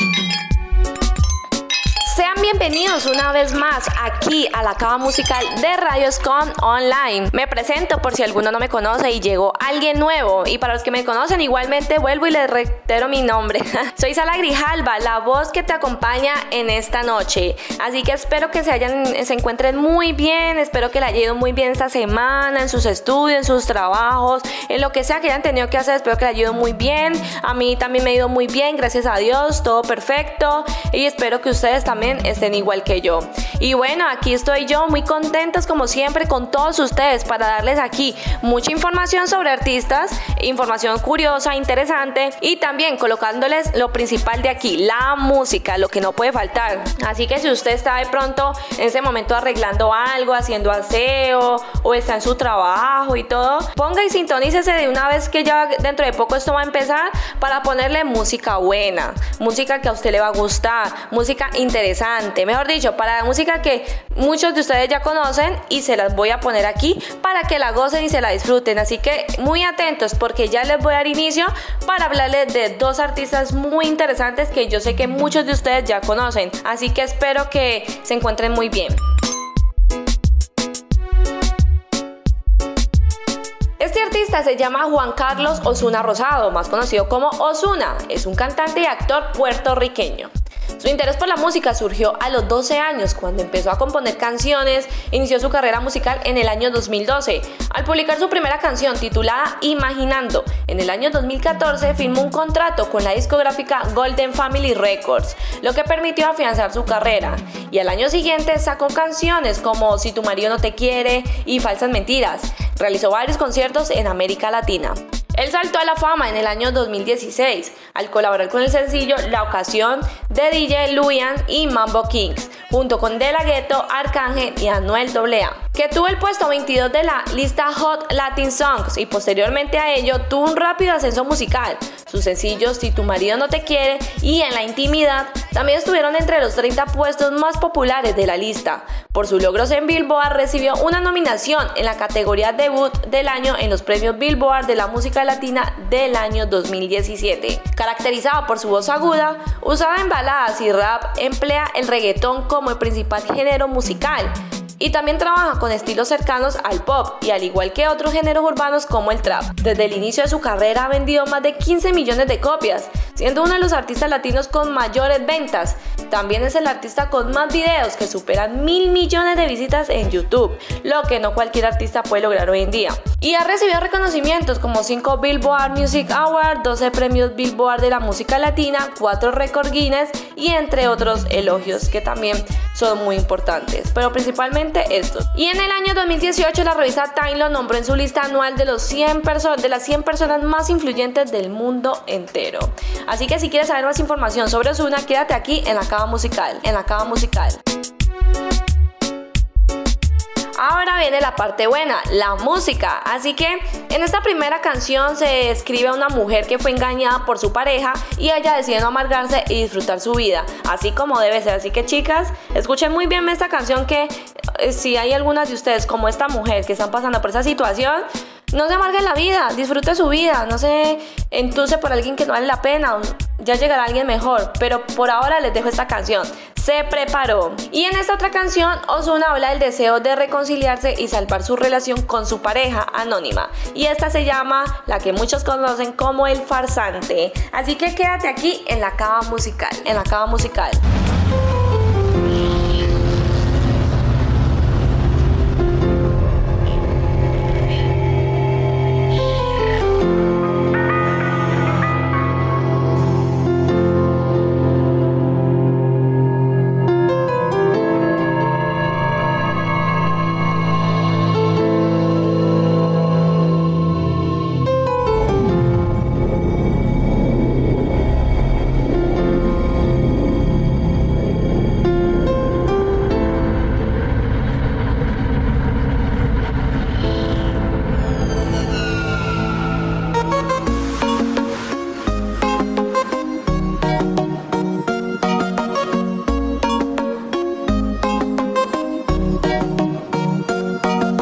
Thank you. Bienvenidos una vez más aquí a la cava musical de Radioscom Online. Me presento por si alguno no me conoce y llegó alguien nuevo. Y para los que me conocen, igualmente vuelvo y les reitero mi nombre. Soy Sala Grijalva, la voz que te acompaña en esta noche. Así que espero que se, hayan, se encuentren muy bien, espero que le haya ido muy bien esta semana, en sus estudios, en sus trabajos, en lo que sea que hayan tenido que hacer, espero que le haya ido muy bien. A mí también me ha ido muy bien, gracias a Dios, todo perfecto. Y espero que ustedes también estén igual que yo. Y bueno, aquí estoy yo muy contentos como siempre con todos ustedes para darles aquí mucha información sobre artistas, información curiosa, interesante y también colocándoles lo principal de aquí, la música, lo que no puede faltar. Así que si usted está de pronto en ese momento arreglando algo, haciendo aseo o está en su trabajo y todo, ponga y sintonícese de una vez que ya dentro de poco esto va a empezar para ponerle música buena, música que a usted le va a gustar, música interesante mejor dicho, para la música que muchos de ustedes ya conocen y se las voy a poner aquí para que la gocen y se la disfruten. Así que muy atentos porque ya les voy a dar inicio para hablarles de dos artistas muy interesantes que yo sé que muchos de ustedes ya conocen. Así que espero que se encuentren muy bien. Este artista se llama Juan Carlos Osuna Rosado, más conocido como Osuna. Es un cantante y actor puertorriqueño. Su interés por la música surgió a los 12 años cuando empezó a componer canciones, inició su carrera musical en el año 2012. Al publicar su primera canción titulada Imaginando, en el año 2014 firmó un contrato con la discográfica Golden Family Records, lo que permitió afianzar su carrera. Y al año siguiente sacó canciones como Si tu marido no te quiere y Falsas Mentiras. Realizó varios conciertos en América Latina. Él saltó a la fama en el año 2016 al colaborar con el sencillo La Ocasión de DJ Luian y Mambo Kings, junto con De La Ghetto, Arcángel y Anuel AA, que tuvo el puesto 22 de la lista Hot Latin Songs y posteriormente a ello tuvo un rápido ascenso musical. Sus sencillos Si tu marido no te quiere y En la intimidad también estuvieron entre los 30 puestos más populares de la lista. Por sus logros en Billboard recibió una nominación en la categoría debut del año en los premios Billboard de la música latina del año 2017. Caracterizado por su voz aguda, usada en baladas y rap, emplea el reggaetón como el principal género musical y también trabaja con estilos cercanos al pop y al igual que otros géneros urbanos como el trap. Desde el inicio de su carrera ha vendido más de 15 millones de copias, siendo uno de los artistas latinos con mayores ventas. También es el artista con más videos que superan mil millones de visitas en YouTube, lo que no cualquier artista puede lograr hoy en día. Y ha recibido reconocimientos como 5 Billboard Music Awards, 12 premios Billboard de la música latina, 4 Record Guinness y entre otros elogios que también son muy importantes, pero principalmente estos. Y en el año 2018 la revista Time lo nombró en su lista anual de, los 100 de las 100 personas más influyentes del mundo entero. Así que si quieres saber más información sobre Osuna, quédate aquí en la cava musical, en la cava musical. Ahora viene la parte buena, la música. Así que en esta primera canción se escribe a una mujer que fue engañada por su pareja y ella decide no amargarse y disfrutar su vida, así como debe ser. Así que chicas, escuchen muy bien esta canción que eh, si hay algunas de ustedes como esta mujer que están pasando por esa situación, no se amarguen la vida, disfrute su vida, no se entuce por alguien que no vale la pena, ya llegará alguien mejor, pero por ahora les dejo esta canción se preparó. Y en esta otra canción, Ozuna habla del deseo de reconciliarse y salvar su relación con su pareja anónima. Y esta se llama la que muchos conocen como el farsante. Así que quédate aquí en la cava musical, en la cava musical.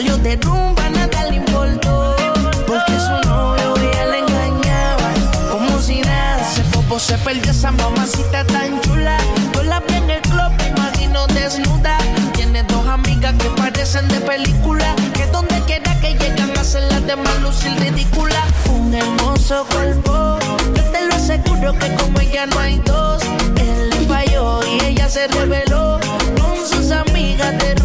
Salió de rumba, nada le importó. Porque su novio ella le engañaba, como si nada. Se popo se perdió esa mamacita tan chula. Yo la vi en el club, me imagino desnuda. Tiene dos amigas que parecen de película. Que donde quiera que llegan a hacer las demás lucir ridícula. Un hermoso cuerpo, yo te lo aseguro que como ella no hay dos. Él le falló y ella se reveló. Con sus amigas de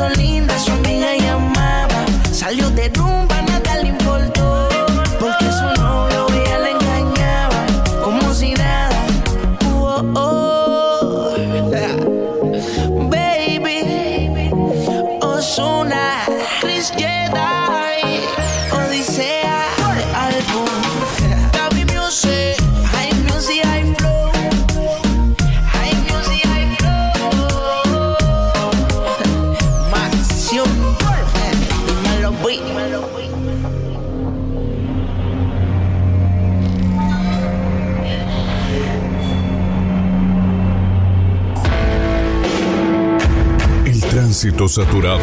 puso linda, su amiga llamaba. Salió de rumba, saturado.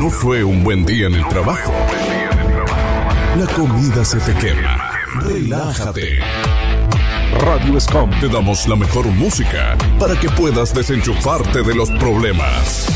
No fue un buen día en el trabajo. La comida se te quema. Relájate. Radio Scum te damos la mejor música para que puedas desenchufarte de los problemas.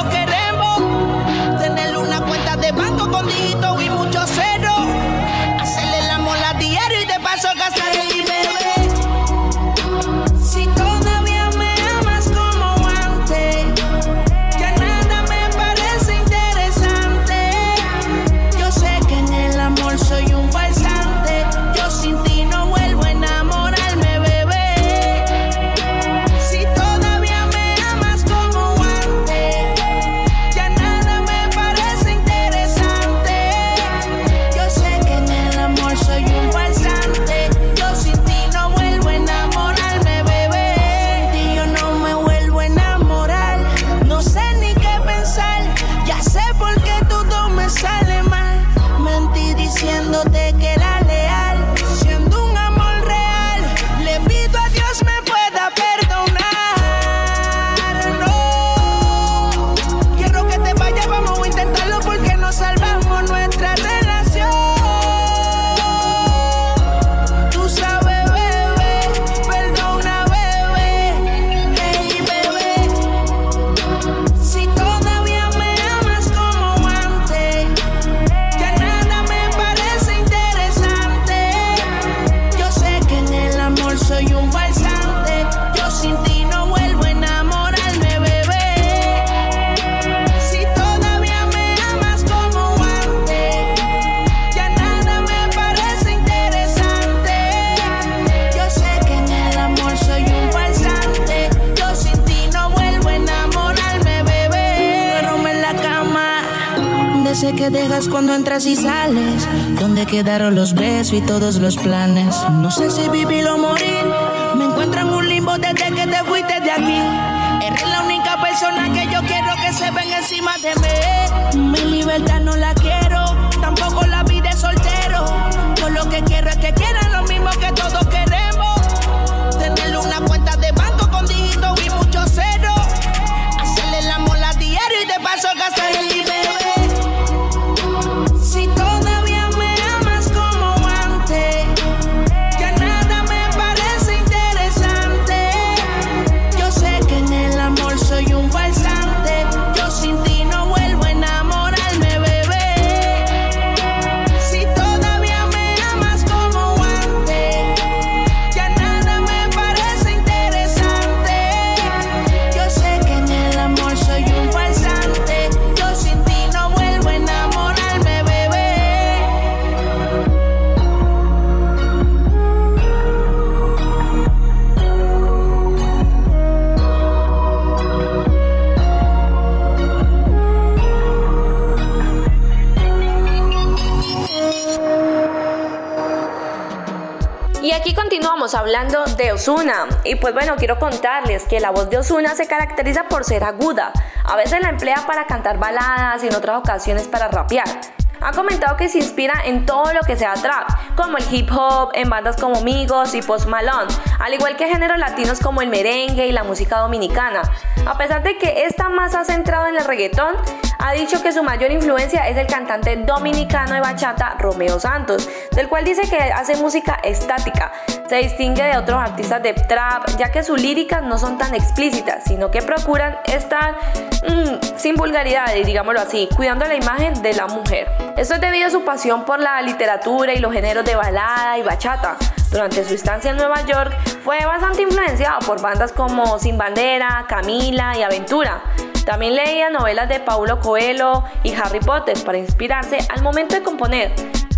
entras y sales. ¿Dónde quedaron los besos y todos los planes? No sé si vivir o morir. Me encuentro en un limbo desde que te fuiste de aquí. Eres la única persona que yo quiero que se ven encima de mí. Mi libertad no la hablando de Osuna. Y pues bueno, quiero contarles que la voz de Osuna se caracteriza por ser aguda. A veces la emplea para cantar baladas y en otras ocasiones para rapear. Ha comentado que se inspira en todo lo que sea trap, como el hip hop, en bandas como Migos y Post Malone, al igual que géneros latinos como el merengue y la música dominicana. A pesar de que está más centrado en el reggaetón, ha dicho que su mayor influencia es el cantante dominicano de bachata Romeo Santos, del cual dice que hace música estática. Se distingue de otros artistas de trap, ya que sus líricas no son tan explícitas, sino que procuran estar mm, sin vulgaridades, digámoslo así, cuidando la imagen de la mujer. Esto es debido a su pasión por la literatura y los géneros de balada y bachata. Durante su estancia en Nueva York fue bastante influenciado por bandas como Sin Bandera, Camila y Aventura. También leía novelas de Paulo Coelho y Harry Potter para inspirarse al momento de componer.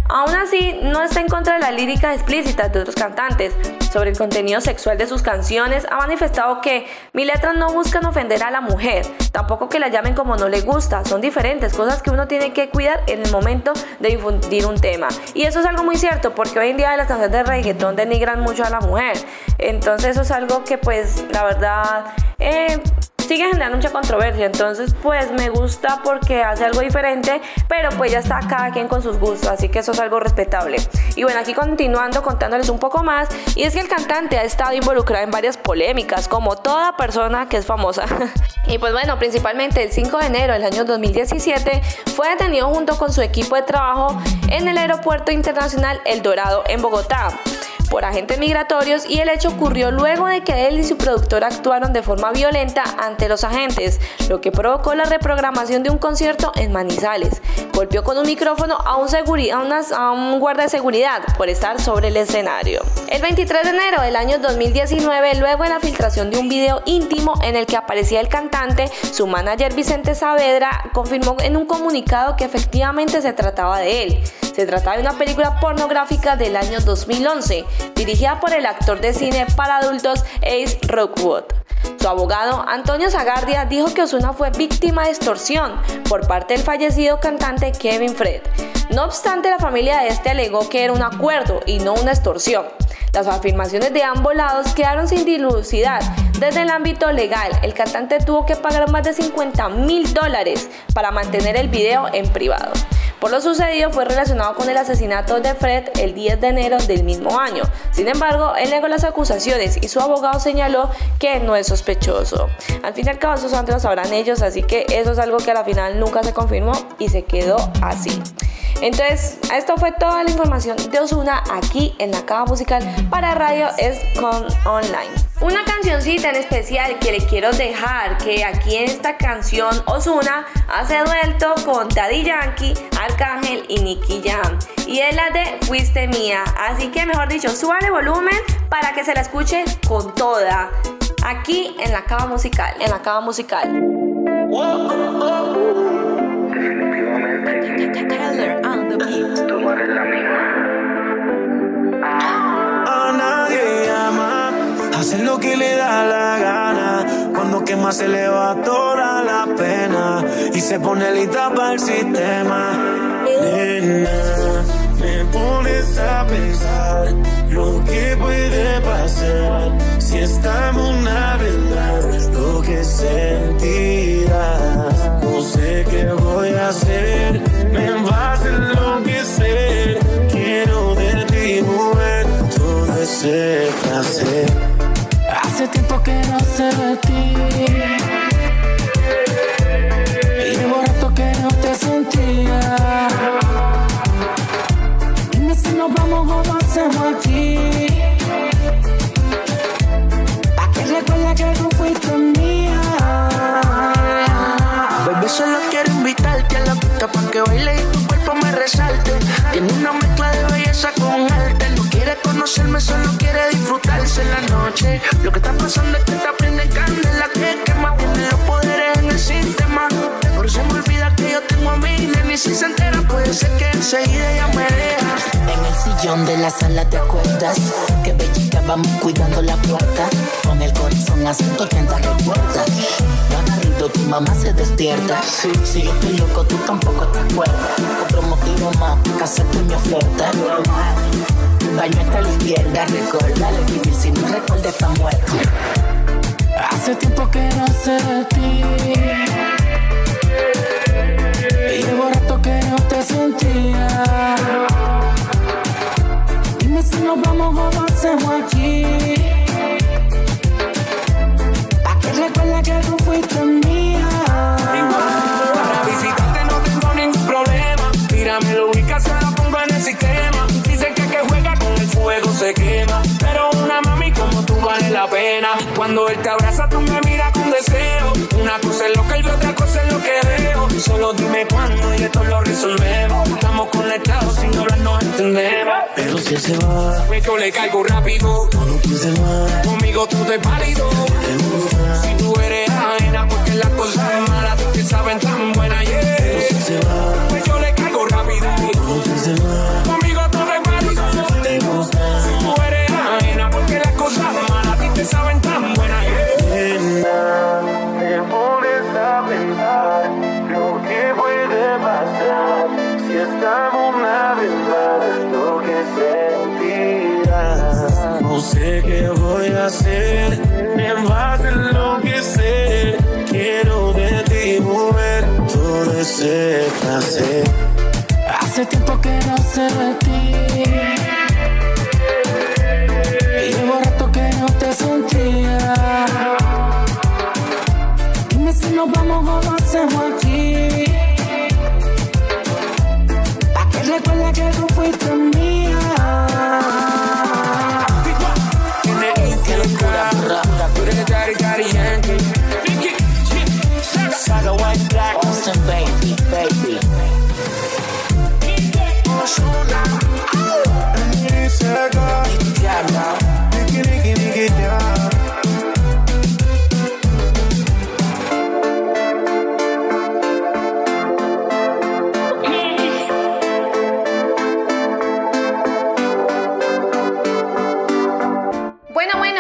Aún así, no está en contra de la lírica explícita de otros cantantes. Sobre el contenido sexual de sus canciones, ha manifestado que mis letras no buscan ofender a la mujer, tampoco que la llamen como no le gusta, son diferentes, cosas que uno tiene que cuidar en el momento de difundir un tema. Y eso es algo muy cierto, porque hoy en día las canciones de reggaetón denigran mucho a la mujer. Entonces eso es algo que pues la verdad... Eh, sigue generando mucha controversia. Entonces, pues me gusta porque hace algo diferente, pero pues ya está cada quien con sus gustos, así que eso es algo respetable. Y bueno, aquí continuando contándoles un poco más, y es que el cantante ha estado involucrado en varias polémicas, como toda persona que es famosa. y pues bueno, principalmente el 5 de enero del año 2017 fue detenido junto con su equipo de trabajo en el aeropuerto internacional El Dorado en Bogotá por agentes migratorios y el hecho ocurrió luego de que él y su productor actuaron de forma violenta ante los agentes, lo que provocó la reprogramación de un concierto en Manizales. Golpeó con un micrófono a un, a un guarda de seguridad por estar sobre el escenario. El 23 de enero del año 2019, luego de la filtración de un video íntimo en el que aparecía el cantante, su manager Vicente Saavedra confirmó en un comunicado que efectivamente se trataba de él. Se trataba de una película pornográfica del año 2011, dirigida por el actor de cine para adultos Ace Rockwood. Su abogado, Antonio Zagardia, dijo que Osuna fue víctima de extorsión por parte del fallecido cantante Kevin Fred. No obstante, la familia de este alegó que era un acuerdo y no una extorsión. Las afirmaciones de ambos lados quedaron sin dilucidar. Desde el ámbito legal, el cantante tuvo que pagar más de 50 mil dólares para mantener el video en privado. Por lo sucedido fue relacionado con el asesinato de Fred el 10 de enero del mismo año. Sin embargo, él negó las acusaciones y su abogado señaló que no es sospechoso. Al fin y al cabo, esos antes lo sabrán ellos, así que eso es algo que a la final nunca se confirmó y se quedó así. Entonces, esto fue toda la información de Osuna aquí en la cava musical para Radio es con Online. Una cancioncita en especial que le quiero dejar, que aquí en esta canción Osuna hace duelto con Daddy Yankee, Arcángel y Nicky Jam. Y es la de Fuiste Mía. Así que mejor dicho, suba el volumen para que se la escuche con toda. Aquí en la cava musical, en la cava musical. A nadie ama, hace lo que le da la gana. Cuando quema se le va toda la pena y se pone lista para el sistema. Nena, me pones a pensar lo que puede pasar si estamos una vez lo que sentirás. Sé qué voy a hacer, me vas a enloquecer. Quiero de ti, mujer, todo ese placer. Hace tiempo que no sé de ti. Conocerme, solo quiere disfrutarse en la noche. Lo que está pasando es que te prende candela que quema. Tiene los poderes en el sistema. Por eso me olvida que yo tengo a mi nene. Y si se entera, puede ser que enseguida ella me deja. En el sillón de la sala te acuerdas que bellita vamos cuidando la puerta. Con el corazón a 180 recuerdas. Lo agarrito, tu mamá se despierta. Si yo estoy loco, tú tampoco te acuerdas. Otro motivo más que hacerte mi oferta. Baño hasta la izquierda, recuérdale vivir si no recuerda está muerto. Hace tiempo que no sé de ti. Y llevo rato que no te sentía. Dime si nos vamos o lo hacemos aquí. Pa' que recuerde que tú fuiste mía. Pena. Cuando él te abraza, tú me miras con deseo. Una cosa es lo que yo, otra cosa es lo que veo. Solo dime cuándo y esto lo resolvemos. Estamos conectados, sin hablar nos entendemos. Pero si él se va, Me yo le caigo rápido. no lo pienses más. Conmigo tú te pálido. Si tú eres ajena, porque las cosas malas tú que saben tan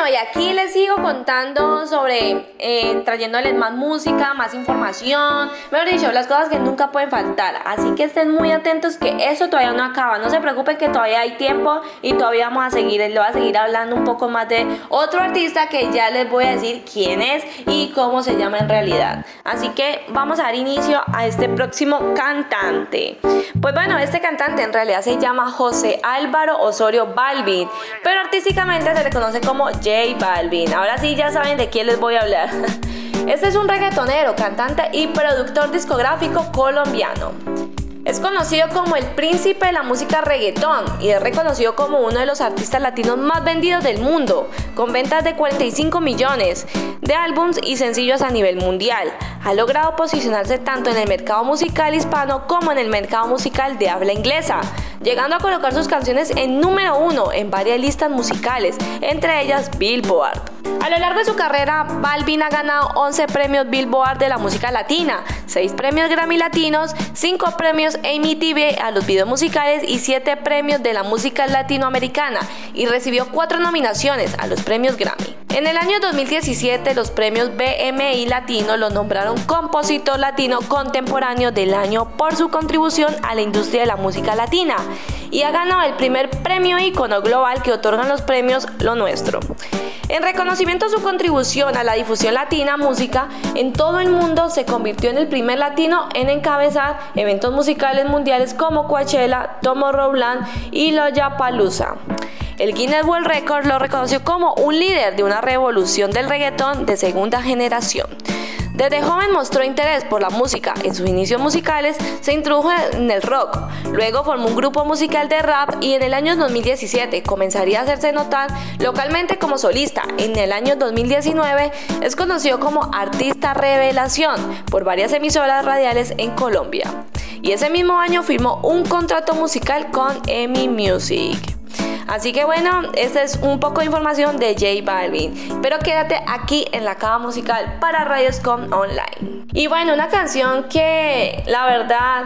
Y aquí les sigo contando sobre eh, trayéndoles más música, más información, mejor dicho, las cosas que nunca pueden faltar. Así que estén muy atentos que eso todavía no acaba. No se preocupen que todavía hay tiempo y todavía vamos a seguir, les voy a seguir hablando un poco más de otro artista que ya les voy a decir quién es y cómo se llama en realidad. Así que vamos a dar inicio a este próximo cantante. Pues bueno, este cantante en realidad se llama José Álvaro Osorio Balvin, pero artísticamente se le conoce como J Balvin. Ahora sí ya saben de quién les voy a hablar. Este es un reggaetonero, cantante y productor discográfico colombiano. Es conocido como el príncipe de la música reggaetón y es reconocido como uno de los artistas latinos más vendidos del mundo, con ventas de 45 millones de álbums y sencillos a nivel mundial. Ha logrado posicionarse tanto en el mercado musical hispano como en el mercado musical de habla inglesa, llegando a colocar sus canciones en número uno en varias listas musicales, entre ellas Billboard. A lo largo de su carrera, Balvin ha ganado 11 premios Billboard de la música latina, 6 premios Grammy Latinos, 5 premios Amy TV a los videos musicales y 7 premios de la música latinoamericana y recibió 4 nominaciones a los premios Grammy. En el año 2017 los premios BMI Latino lo nombraron compositor latino contemporáneo del año por su contribución a la industria de la música latina y ha ganado el primer premio ícono global que otorgan los premios Lo Nuestro. En reconocimiento a su contribución a la difusión latina música en todo el mundo, se convirtió en el primer latino en encabezar eventos musicales mundiales como Coachella, Tomorrowland y Lollapalooza. El Guinness World Record lo reconoció como un líder de una revolución del reggaetón de segunda generación. Desde joven mostró interés por la música. En sus inicios musicales se introdujo en el rock. Luego formó un grupo musical de rap y en el año 2017 comenzaría a hacerse notar localmente como solista. En el año 2019 es conocido como artista revelación por varias emisoras radiales en Colombia. Y ese mismo año firmó un contrato musical con EMI Music. Así que bueno, esta es un poco de información de J Balvin. Pero quédate aquí en la cava musical para Radioscom Online. Y bueno, una canción que la verdad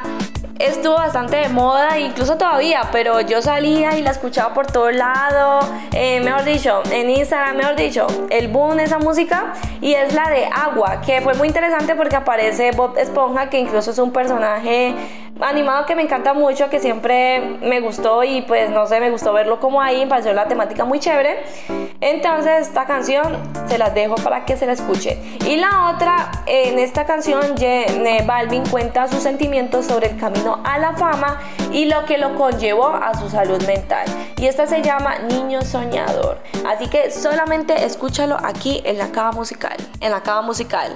estuvo bastante de moda, incluso todavía, pero yo salía y la escuchaba por todo lado, eh, mejor dicho, en Instagram, mejor dicho, el boom de esa música y es la de Agua, que fue muy interesante porque aparece Bob Esponja, que incluso es un personaje animado que me encanta mucho, que siempre me gustó y pues no sé, me gustó verlo como ahí, me pareció la temática muy chévere. Entonces esta canción se las dejo para que se la escuchen. Y la otra, en esta canción, Balvin cuenta sus sentimientos sobre el camino a la fama y lo que lo conllevó a su salud mental. Y esta se llama Niño Soñador. Así que solamente escúchalo aquí en la cava musical. En la cava musical.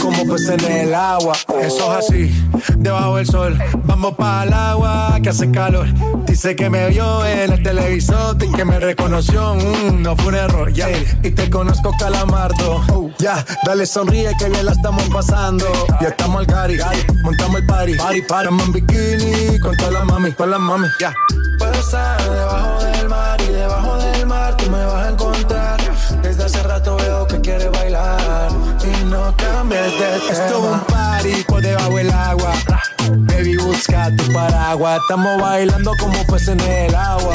como pues en el agua. Eso es así, debajo del sol. Vamos para el agua que hace calor. Dice que me vio en el televisor y que me reconoció. Mm, no fue un error, ya. Y te conozco, calamardo. ya, dale sonríe que bien la estamos pasando. Ya estamos al gari, montamos el party. Party, party. Estamos en bikini con todas las mami, con las mami, ya. Puedo estar debajo del mar y debajo del mar tú me vas a encontrar. Hace rato veo que quiere bailar y no cambies de tema. Esto es un party por debajo del agua. Baby, busca tu paraguas. Estamos bailando como peces en el agua.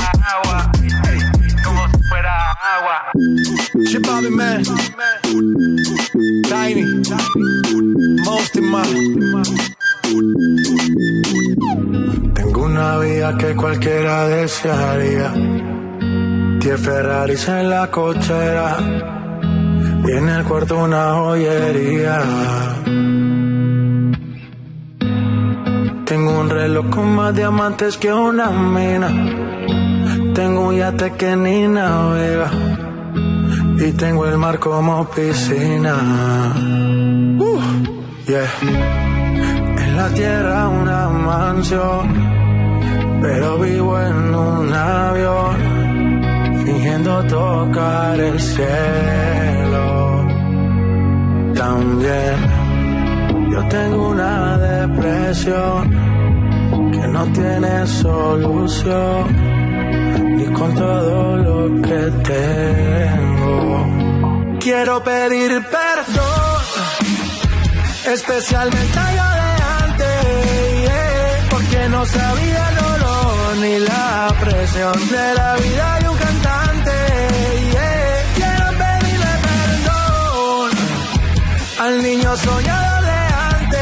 agua. Man. Tiny. Mosty Man. Tengo una vida que cualquiera desearía. Diez Ferraris en la cochera. Y en el cuarto una joyería. Tengo un reloj con más diamantes que una mina. Tengo un yate que ni navega. Y tengo el mar como piscina. En la tierra una mansión. Pero vivo en un avión. Fingiendo el cielo. También yo tengo una depresión que no tiene solución con todo lo que tengo. Quiero pedir perdón, especialmente a yo de antes, porque no sabía el dolor ni la presión de la vida de un cantante. Quiero pedirle perdón al niño soñador de antes,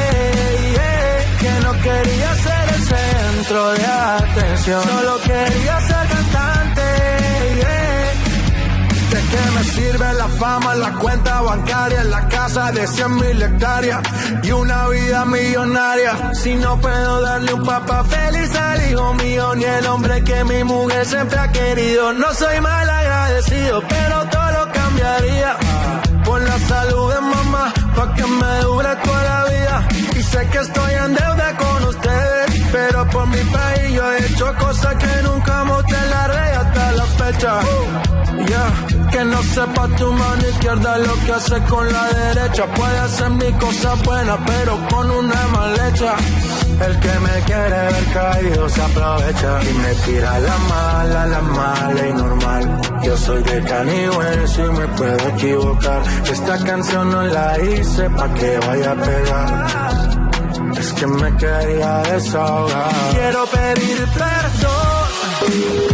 que no quería ser el centro de atención, solo quería ser qué me sirve la fama, la cuenta bancaria, la casa de 100 mil hectáreas y una vida millonaria? Si no puedo darle un papá feliz al hijo mío, ni el hombre que mi mujer siempre ha querido. No soy mal agradecido, pero todo lo cambiaría por la salud de mamá, pa' que me dure toda la vida. Y sé que estoy en deuda con ustedes, pero por mi país yo he hecho cosas que nunca mostré la red hasta la fecha. Que no sepa tu mano izquierda lo que hace con la derecha. Puede hacer mi cosa buena, pero con una mal hecha. El que me quiere ver caído se aprovecha y me tira la mala, la mala y normal. Yo soy de caníbal y me puedo equivocar. Esta canción no la hice pa' que vaya a pegar. Es que me quería desahogar. Quiero pedir perdón,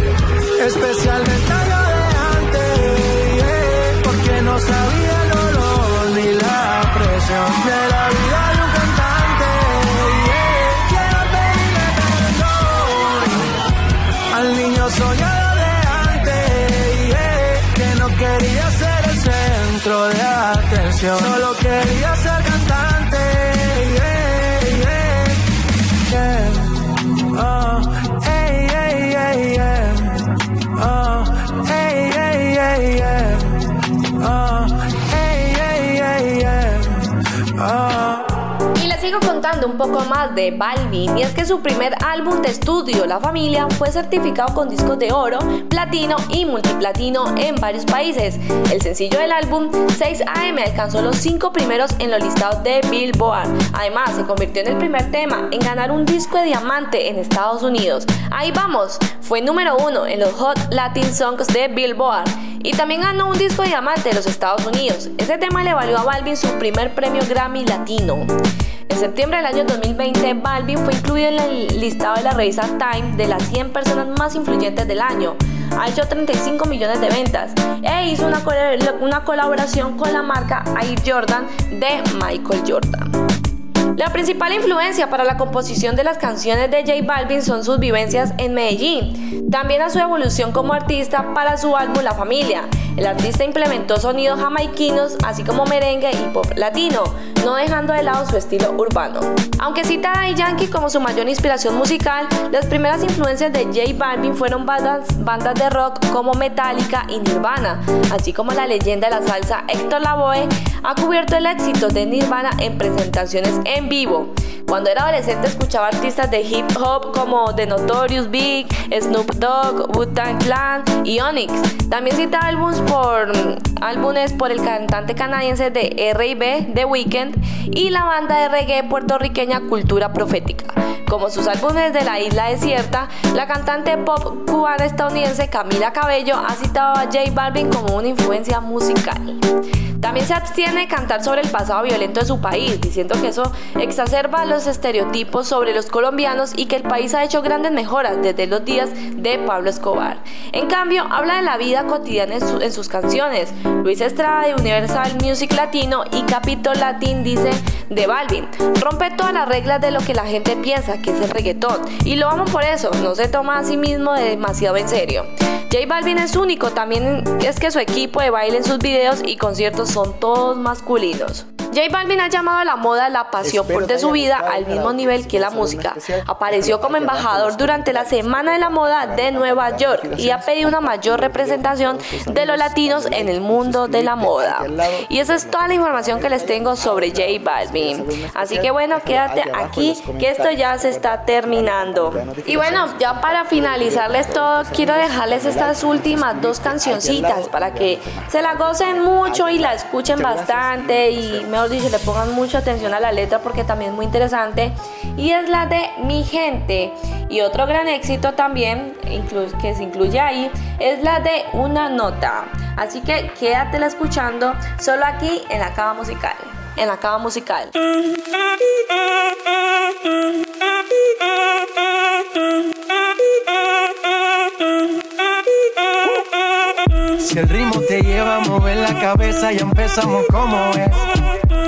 especialmente yo de antes, porque no sabía el dolor ni la presión de la vida de un cantante. Quiero pedirle perdón al niño soñador de antes, que no quería ser el centro de atención, un poco más de Balvin y es que su primer álbum de estudio, La Familia, fue certificado con discos de oro, platino y multiplatino en varios países. El sencillo del álbum 6am alcanzó los cinco primeros en los listados de Billboard. Además, se convirtió en el primer tema en ganar un disco de diamante en Estados Unidos. Ahí vamos, fue número uno en los Hot Latin Songs de Billboard y también ganó un disco de diamante en los Estados Unidos. Ese tema le valió a Balvin su primer premio Grammy Latino. En septiembre del año 2020, Balvin fue incluido en el listado de la revista Time de las 100 personas más influyentes del año. Ha hecho 35 millones de ventas e hizo una, una colaboración con la marca Air Jordan de Michael Jordan. La principal influencia para la composición de las canciones de J Balvin son sus vivencias en Medellín, también a su evolución como artista para su álbum La Familia. El artista implementó sonidos jamaiquinos, así como merengue y pop latino, no dejando de lado su estilo urbano. Aunque cita a Yankee como su mayor inspiración musical, las primeras influencias de J Balvin fueron bandas, bandas de rock como Metallica y Nirvana, así como la leyenda de la salsa Héctor Lavoe ha cubierto el éxito de Nirvana en presentaciones en vivo. Cuando era adolescente escuchaba artistas de hip hop como The Notorious Big, Snoop Dogg, Wu-Tang Clan y Onyx. También cita álbumes por, álbumes por el cantante canadiense de R&B, The Weeknd, y la banda de reggae puertorriqueña Cultura Profética. Como sus álbumes de la isla desierta, la cantante pop cubana estadounidense Camila Cabello ha citado a J Balvin como una influencia musical. También se abstiene de cantar sobre el pasado violento de su país, diciendo que eso exacerba los estereotipos sobre los colombianos y que el país ha hecho grandes mejoras desde los días de Pablo Escobar. En cambio, habla de la vida cotidiana en, su- en sus canciones. Luis Estrada de Universal Music Latino y Capitol Latin dice de Balvin, rompe todas las reglas de lo que la gente piensa que es el reggaetón y lo amo por eso, no se toma a sí mismo demasiado en serio. J Balvin es único, también es que su equipo de baile en sus videos y conciertos son todos masculinos. J Balvin ha llamado a la moda la pasión por de su vida al mismo nivel que la música. Apareció como embajador durante la Semana de la Moda de Nueva York y ha pedido una mayor representación de los latinos en el mundo de la moda. Y esa es toda la información que les tengo sobre J Balvin. Así que bueno, quédate aquí que esto ya se está terminando. Y bueno, ya para finalizarles todo, quiero dejarles estas últimas dos cancioncitas para que se la gocen mucho y la escuchen bastante y mejor dicho, le pongan mucha atención a la letra porque también es muy interesante. Y es la de Mi Gente. Y otro gran éxito también que se incluye ahí es la de Una Nota. Así que quédatela escuchando solo aquí en la cava musical. En la cava musical. Si el ritmo te lleva a mover la cabeza, ya empezamos como es.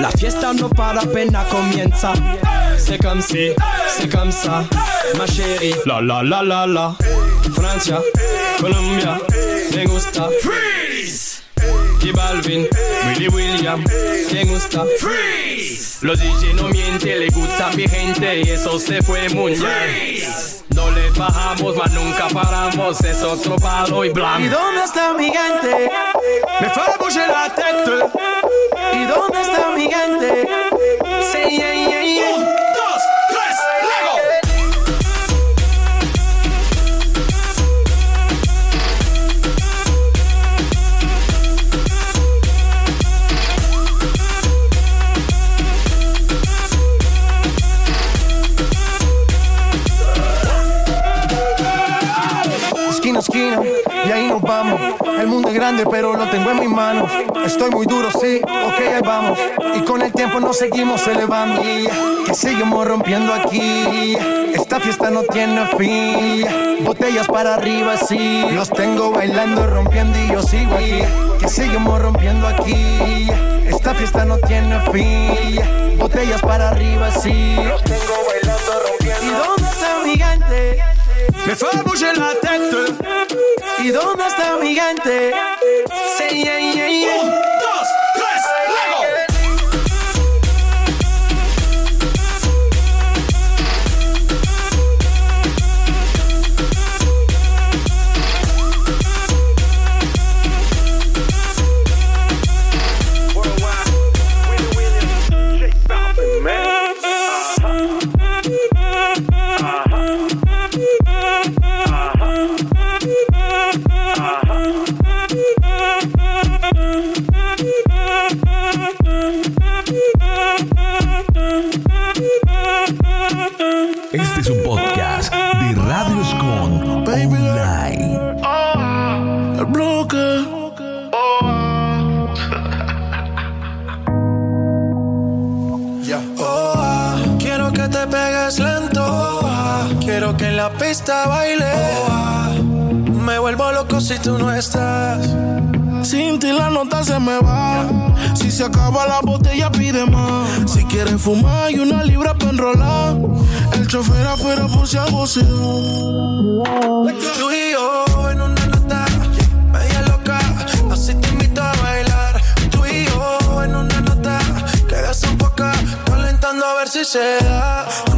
La fiesta no para, pena comienza. C'est comme si, c'est comme ça, ma chérie. La la la la la. Francia, Colombia, me gusta. Freeze. Y Balvin, Willy William, me gusta. Freeze. Los DJ no mienten, le gusta mi gente y eso se fue muy bien. No le bajamos, mas nunca paramos, es otro palo y blanco. ¿Y dónde está mi gente? Me fue a la tête. ¿Y dónde está mi gente? Sí, yeah, yeah, yeah. Pero lo tengo en mis manos. Estoy muy duro, sí, ok, ahí vamos. Y con el tiempo nos seguimos elevando. Que seguimos rompiendo aquí. Esta fiesta no tiene fin. Botellas para arriba, sí. Los tengo bailando, rompiendo y yo sigo aquí. Que seguimos rompiendo aquí. Esta fiesta no tiene fin. Botellas para arriba, sí. Los tengo bailando, rompiendo. ¿Y dónde está mi gigante? Me fue a la tête. ¿Y dónde está mi gigante? Sí, yeah, yeah, yeah. Pista baile. Me vuelvo loco si tú no estás. Sin ti la nota se me va. Si se acaba la botella, pide más. Si quieres fumar, y una libra para enrolar. El chofer afuera por si algo se Tú y yo en una nota, media loca. Así te invito a bailar. Tú y yo en una nota, quedas un poco calentando a ver si se da.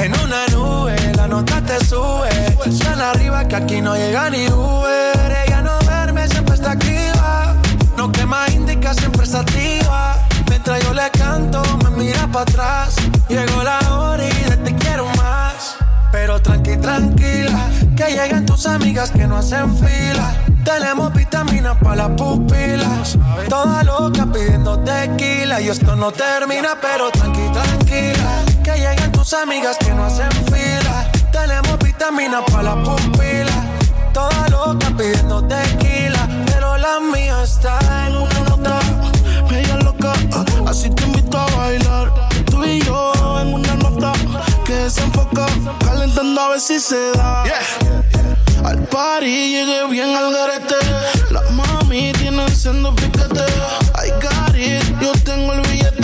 En una nube, la nota te sube. Tan arriba que aquí no llega ni Uber. Ella no duerme, siempre está activa. No quema indica, siempre está activa. Mientras yo le canto, me mira para atrás Llegó la hora y de te quiero más. Pero tranqui, tranquila, que lleguen tus amigas que no hacen fila. Tenemos vitaminas para las pupilas. Toda loca pidiendo tequila. Y esto no termina, pero tranqui, tranquila. Que lleguen tus amigas que no hacen fila. Tenemos vitaminas para las pupilas. Toda loca pidiendo tequila. Pero la mía está en una nota. Media loca, así te invito a bailar. Tú y yo en una nota que desenfoca. Calentando a ver si se da. Al party llegué bien al garete. Las mami tienen siendo piquete. I got it, yo tengo el billete.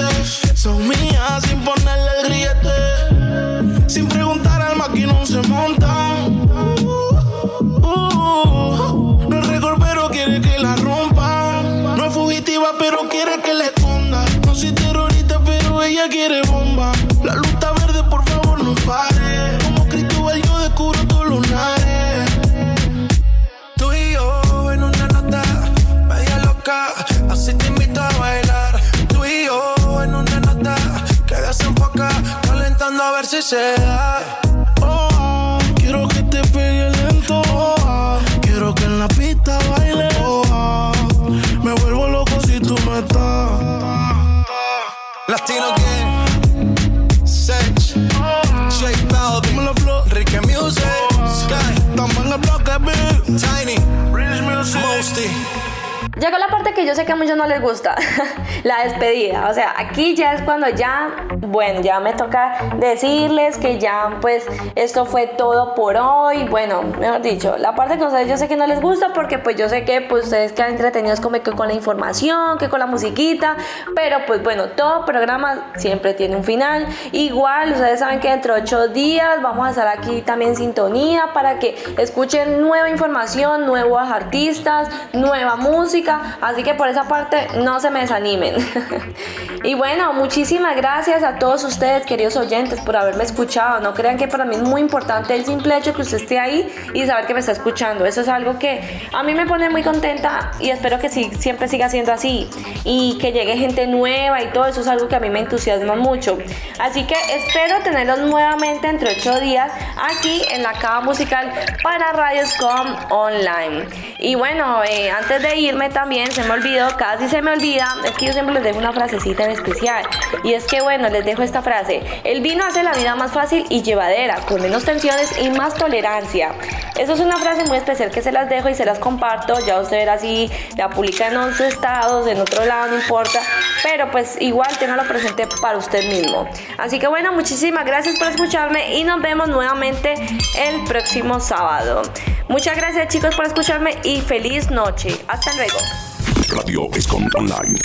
Son mías sin ponerle el. Sin preguntar al maquinón se montan. Uh, uh, no es récord, pero quiere que la rompa. No es fugitiva, pero quiere que le esconda. No soy terrorista, pero ella quiere bomba. La luz está se da. Oh, quiero que te pegue lento. Oh, quiero que en la pista baile. Oh, me vuelvo loco si tú no estás. Latino Gang, Sech, J Balvin, Ricky Music, Sky, en el bloque, big, Tiny, Mosty. Llegó la parte que yo sé que a muchos no les gusta, la despedida. O sea, aquí ya es cuando ya, bueno, ya me toca decirles que ya, pues, esto fue todo por hoy. Bueno, mejor dicho, la parte que ustedes yo sé que no les gusta porque, pues, yo sé que pues, ustedes quedan entretenidos como que con la información, que con la musiquita. Pero, pues, bueno, todo programa siempre tiene un final. Igual, ustedes saben que dentro de ocho días vamos a estar aquí también en sintonía para que escuchen nueva información, nuevos artistas, nueva música. Así que por esa parte no se me desanimen. y bueno, muchísimas gracias a todos ustedes, queridos oyentes, por haberme escuchado. No crean que para mí es muy importante el simple hecho que usted esté ahí y saber que me está escuchando. Eso es algo que a mí me pone muy contenta y espero que sí, siempre siga siendo así. Y que llegue gente nueva y todo eso es algo que a mí me entusiasma mucho. Así que espero tenerlos nuevamente entre ocho días aquí en la cava musical para Radioscom Online. Y bueno, eh, antes de irme también se me olvidó, casi se me olvida, es que yo siempre les dejo una frasecita en especial. Y es que bueno, les dejo esta frase. El vino hace la vida más fácil y llevadera, con menos tensiones y más tolerancia. Eso es una frase muy especial que se las dejo y se las comparto. Ya usted verá si la publica en otros estados, en otro lado, no importa. Pero pues igual tenganlo presente para usted mismo. Así que bueno, muchísimas gracias por escucharme y nos vemos nuevamente el próximo sábado. Muchas gracias chicos por escucharme y feliz noche. Hasta luego. Radio Escom Online.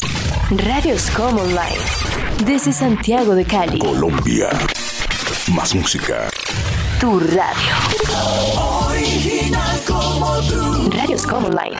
Radioscom Online. Desde Santiago de Cali. Colombia. Más música. Tu radio. Radioscom Online.